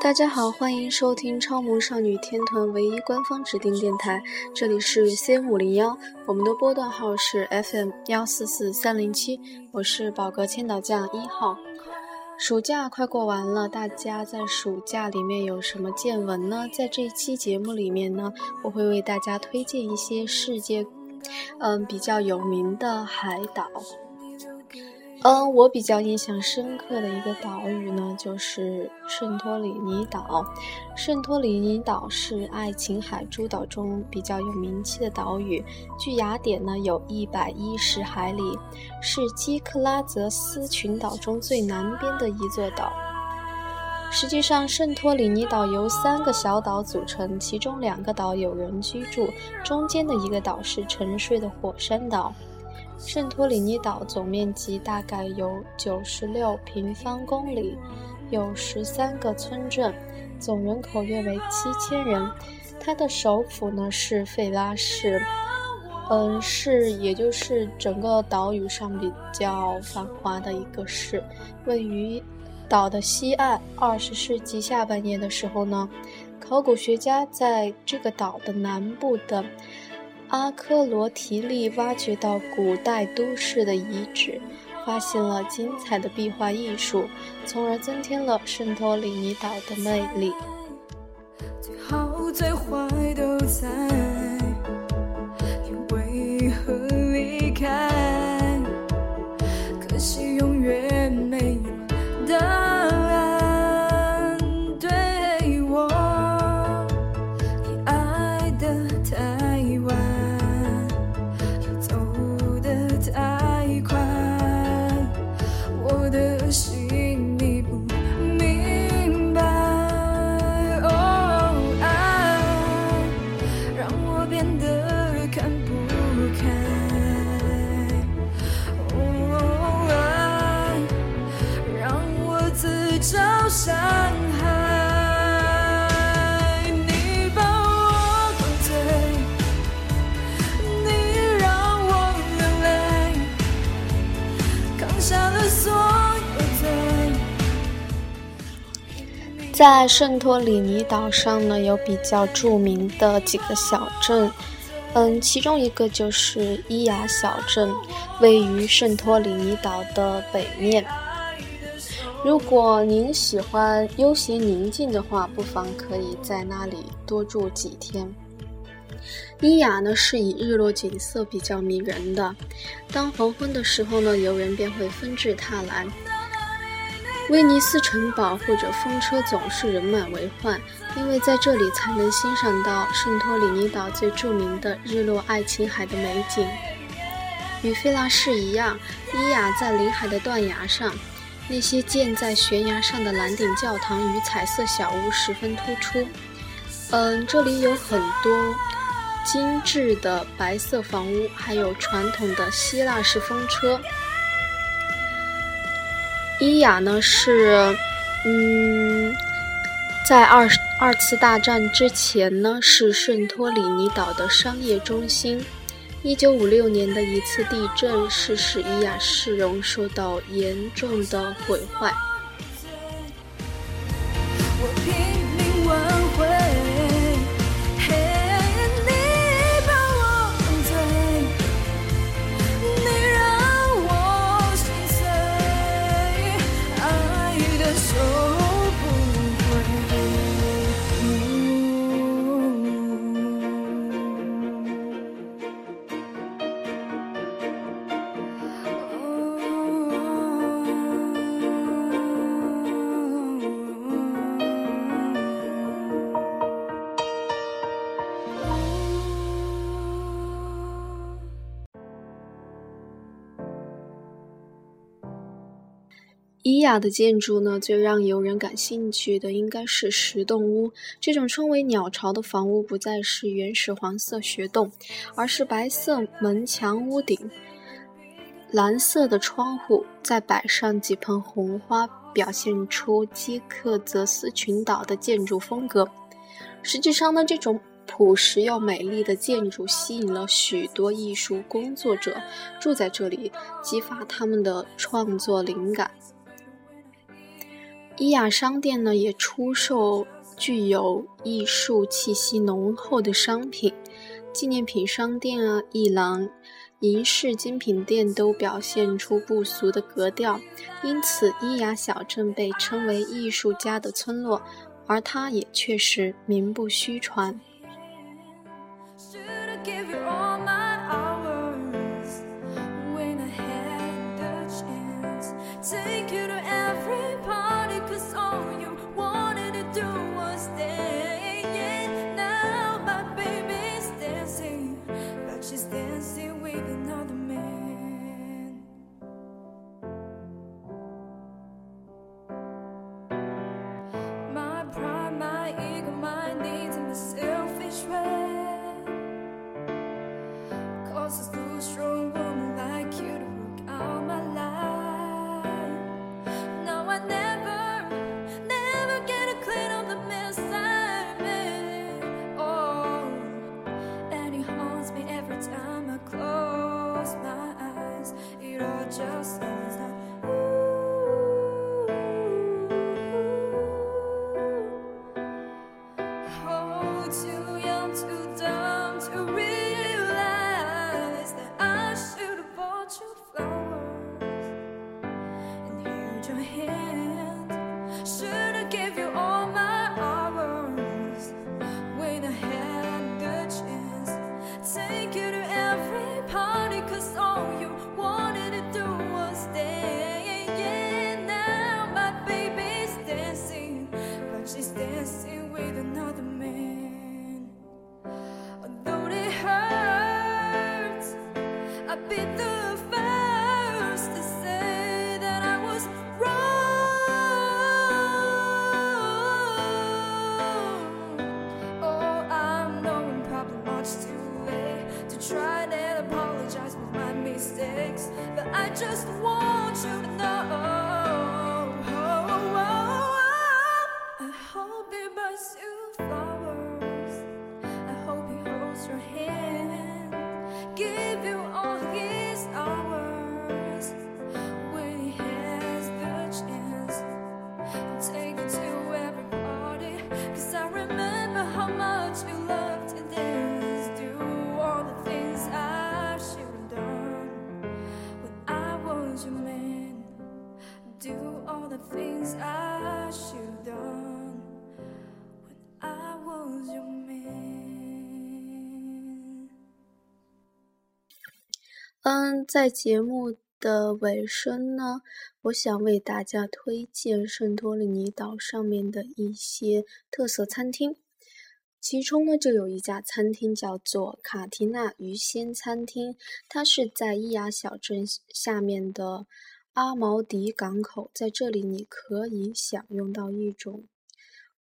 大家好，欢迎收听超萌少女天团唯一官方指定电台，这里是 C 五零幺，我们的波段号是 FM 幺四四三零七，我是宝格千岛酱一号。暑假快过完了，大家在暑假里面有什么见闻呢？在这一期节目里面呢，我会为大家推荐一些世界，嗯，比较有名的海岛。嗯，我比较印象深刻的一个岛屿呢，就是圣托里尼岛。圣托里尼岛是爱琴海诸岛中比较有名气的岛屿，距雅典呢有一百一十海里，是基克拉泽斯群岛中最南边的一座岛。实际上，圣托里尼岛由三个小岛组成，其中两个岛有人居住，中间的一个岛是沉睡的火山岛。圣托里尼岛总面积大概有九十六平方公里，有十三个村镇，总人口约为七千人。它的首府呢是费拉市，嗯，是也就是整个岛屿上比较繁华的一个市，位于岛的西岸。二十世纪下半叶的时候呢，考古学家在这个岛的南部的。阿科罗提利挖掘到古代都市的遗址，发现了精彩的壁画艺术，从而增添了圣托里尼岛的魅力。最好最坏都在，在圣托里尼岛上呢，有比较著名的几个小镇，嗯，其中一个就是伊雅小镇，位于圣托里尼岛的北面。如果您喜欢悠闲宁静的话，不妨可以在那里多住几天。伊雅呢是以日落景色比较迷人的，当黄昏的时候呢，游人便会纷至沓来。威尼斯城堡或者风车总是人满为患，因为在这里才能欣赏到圣托里尼岛最著名的日落爱琴海的美景。与费拉市一样，伊雅在临海的断崖上，那些建在悬崖上的蓝顶教堂与彩色小屋十分突出。嗯，这里有很多精致的白色房屋，还有传统的希腊式风车。伊雅呢是，嗯，在二二次大战之前呢是圣托里尼岛的商业中心。一九五六年的一次地震是使伊雅市容受到严重的毁坏。伊雅的建筑呢，最让游人感兴趣的应该是石洞屋。这种称为鸟巢的房屋，不再是原始黄色穴洞，而是白色门墙、屋顶、蓝色的窗户，再摆上几盆红花，表现出基克泽斯群岛的建筑风格。实际上呢，这种朴实又美丽的建筑吸引了许多艺术工作者住在这里，激发他们的创作灵感。伊雅商店呢也出售具有艺术气息浓厚的商品，纪念品商店啊、艺廊、银饰精品店都表现出不俗的格调，因此伊雅小镇被称为艺术家的村落，而它也确实名不虚传。houses, blue strong woman. but I just want you to know. 在节目的尾声呢，我想为大家推荐圣托里尼岛上面的一些特色餐厅，其中呢就有一家餐厅叫做卡提娜鱼鲜餐厅，它是在伊雅小镇下面的阿毛迪港口，在这里你可以享用到一种。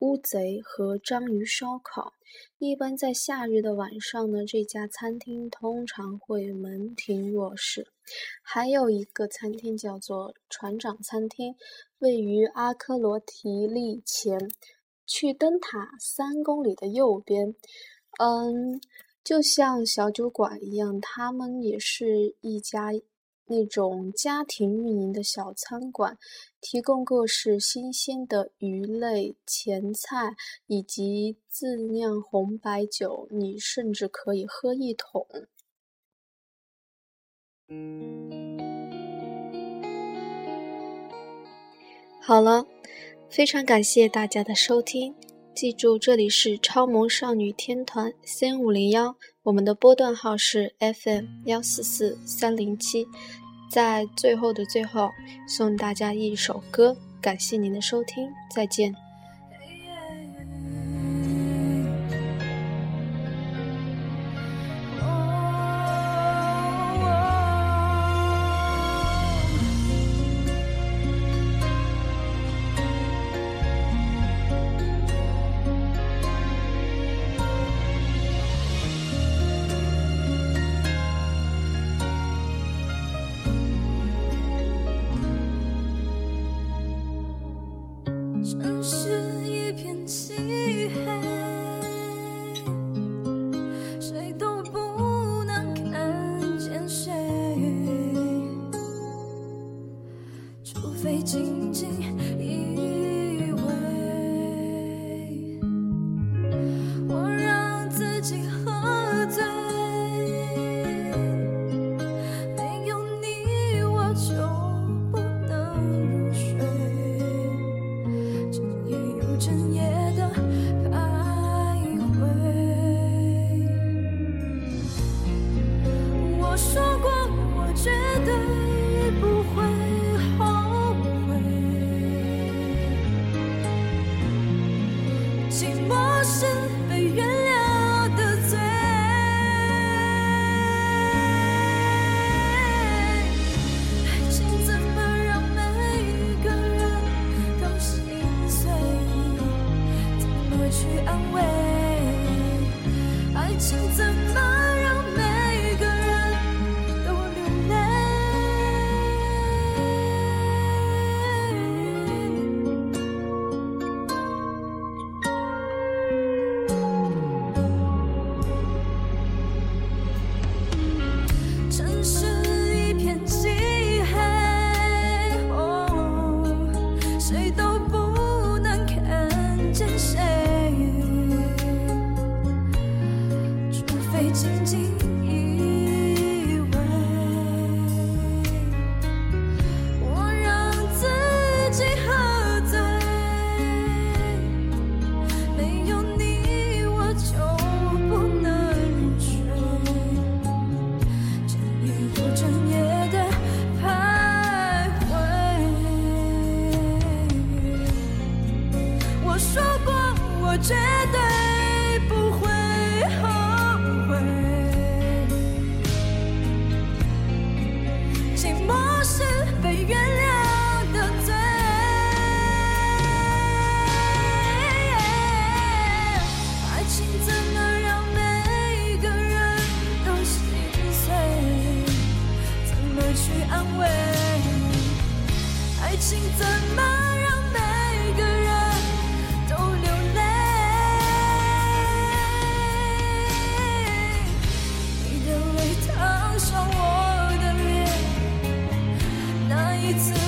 乌贼和章鱼烧烤，一般在夏日的晚上呢，这家餐厅通常会门庭若市。还有一个餐厅叫做船长餐厅，位于阿科罗提利前，去灯塔三公里的右边。嗯，就像小酒馆一样，他们也是一家。那种家庭运营的小餐馆，提供各式新鲜的鱼类、前菜以及自酿红白酒，你甚至可以喝一桶。好了，非常感谢大家的收听，记住这里是超萌少女天团三五零幺，我们的波段号是 FM 幺四四三零七。在最后的最后，送大家一首歌，感谢您的收听，再见。城市 it's